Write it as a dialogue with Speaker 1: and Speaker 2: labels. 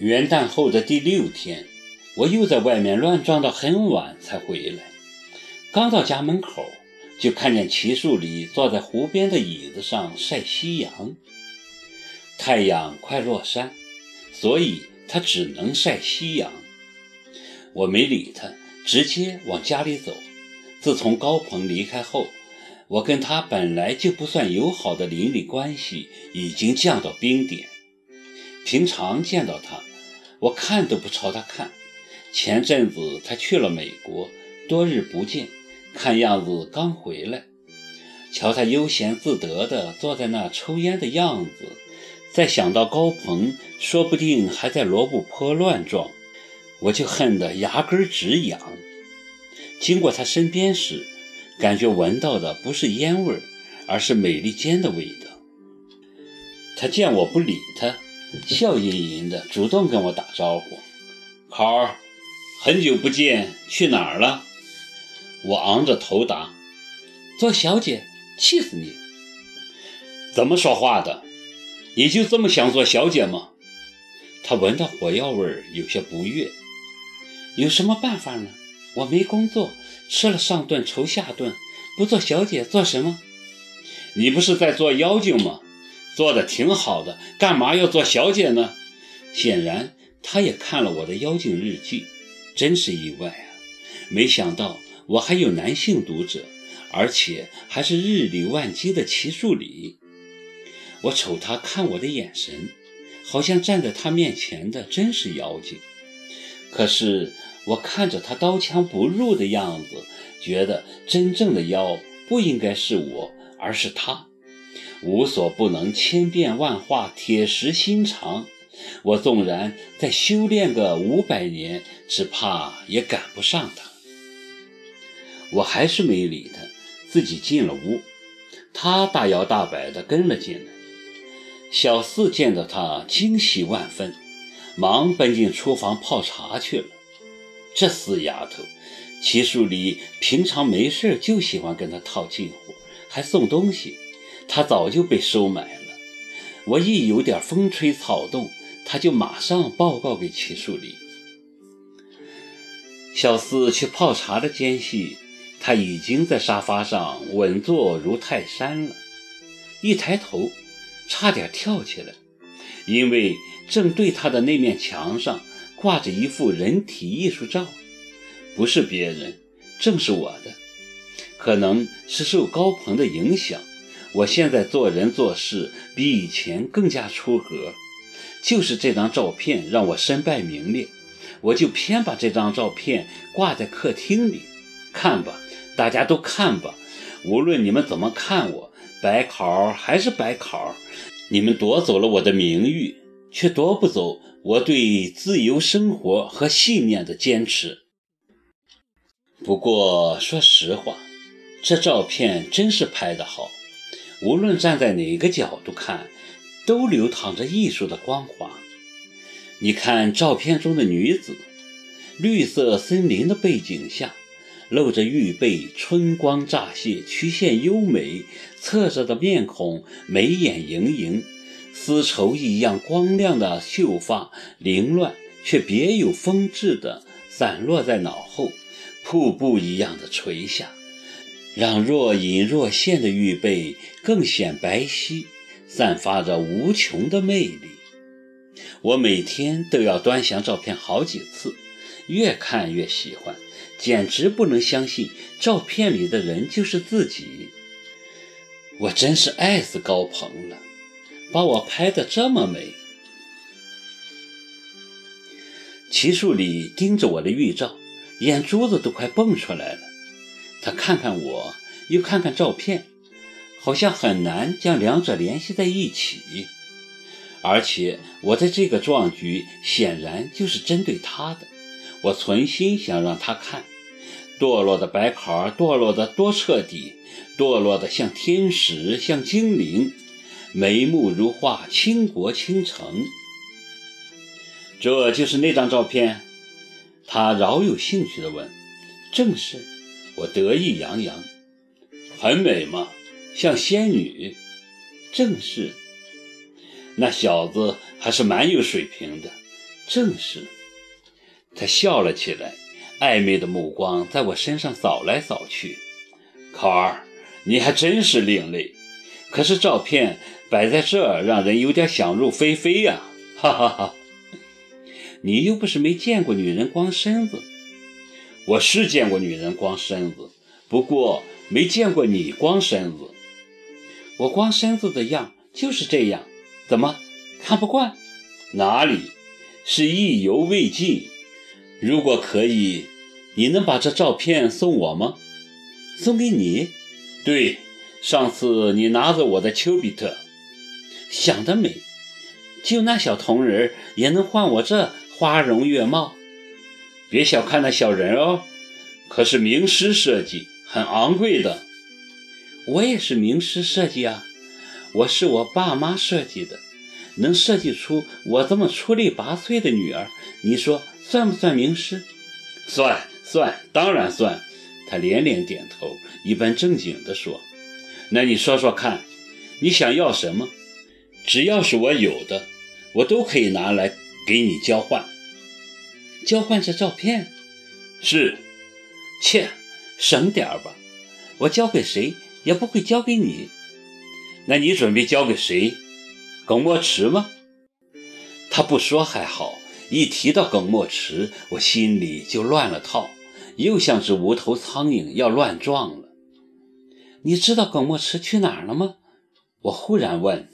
Speaker 1: 元旦后的第六天，我又在外面乱撞到很晚才回来。刚到家门口，就看见齐树礼坐在湖边的椅子上晒夕阳。太阳快落山，所以他只能晒夕阳。我没理他，直接往家里走。自从高鹏离开后，我跟他本来就不算友好的邻里关系已经降到冰点。平常见到他，我看都不朝他看。前阵子他去了美国，多日不见，看样子刚回来。瞧他悠闲自得地坐在那抽烟的样子，再想到高鹏说不定还在罗布泊乱撞，我就恨得牙根直痒。经过他身边时，感觉闻到的不是烟味，而是美利坚的味道。他见我不理他。笑吟吟的，主动跟我打招呼：“考儿，很久不见，去哪儿了？”我昂着头答：“做小姐，气死你！怎么说话的？你就这么想做小姐吗？”他闻到火药味儿，有些不悦：“有什么办法呢？我没工作，吃了上顿愁下顿，不做小姐做什么？你不是在做妖精吗？”做的挺好的，干嘛要做小姐呢？显然，他也看了我的妖精日记，真是意外啊！没想到我还有男性读者，而且还是日理万机的齐树礼。我瞅他看我的眼神，好像站在他面前的真是妖精。可是我看着他刀枪不入的样子，觉得真正的妖不应该是我，而是他。无所不能，千变万化，铁石心肠。我纵然再修炼个五百年，只怕也赶不上他。我还是没理他，自己进了屋。他大摇大摆地跟了进来。小四见到他，惊喜万分，忙奔进厨房泡茶去了。这死丫头，齐树礼平常没事就喜欢跟他套近乎，还送东西。他早就被收买了。我一有点风吹草动，他就马上报告给齐树礼。小四去泡茶的间隙，他已经在沙发上稳坐如泰山了。一抬头，差点跳起来，因为正对他的那面墙上挂着一幅人体艺术照，不是别人，正是我的。可能是受高鹏的影响。我现在做人做事比以前更加出格，就是这张照片让我身败名裂，我就偏把这张照片挂在客厅里，看吧，大家都看吧，无论你们怎么看我，白考还是白考，你们夺走了我的名誉，却夺不走我对自由生活和信念的坚持。不过说实话，这照片真是拍得好。无论站在哪个角度看，都流淌着艺术的光华。你看照片中的女子，绿色森林的背景下，露着玉背，春光乍泄，曲线优美，侧着的面孔，眉眼盈盈，丝绸一样光亮的秀发，凌乱却别有风致的散落在脑后，瀑布一样的垂下。让若隐若现的玉背更显白皙，散发着无穷的魅力。我每天都要端详照片好几次，越看越喜欢，简直不能相信照片里的人就是自己。我真是爱死高鹏了，把我拍得这么美。齐树礼盯着我的玉照，眼珠子都快蹦出来了。他看看我，又看看照片，好像很难将两者联系在一起。而且我的这个壮举显然就是针对他的。我存心想让他看，堕落的白考堕落的多彻底，堕落的像天使，像精灵，眉目如画，倾国倾城。这就是那张照片？他饶有兴趣地问：“正是。”我得意洋洋，很美吗？像仙女，正是。那小子还是蛮有水平的，正是。他笑了起来，暧昧的目光在我身上扫来扫去。考儿，你还真是另类。可是照片摆在这，让人有点想入非非呀！哈哈哈。你又不是没见过女人光身子。我是见过女人光身子，不过没见过你光身子。我光身子的样就是这样，怎么看不惯？哪里是意犹未尽？如果可以，你能把这照片送我吗？送给你？对，上次你拿着我的丘比特，想得美！就那小铜人也能换我这花容月貌？别小看那小人哦，可是名师设计，很昂贵的。我也是名师设计啊，我是我爸妈设计的，能设计出我这么出类拔萃的女儿，你说算不算名师？算算，当然算。他连连点头，一本正经地说：“那你说说看，你想要什么？只要是我有的，我都可以拿来给你交换。交换这照片？是。切，省点儿吧，我交给谁？”也不会交给你，那你准备交给谁？耿墨池吗？他不说还好，一提到耿墨池，我心里就乱了套，又像只无头苍蝇要乱撞了。你知道耿墨池去哪儿了吗？我忽然问。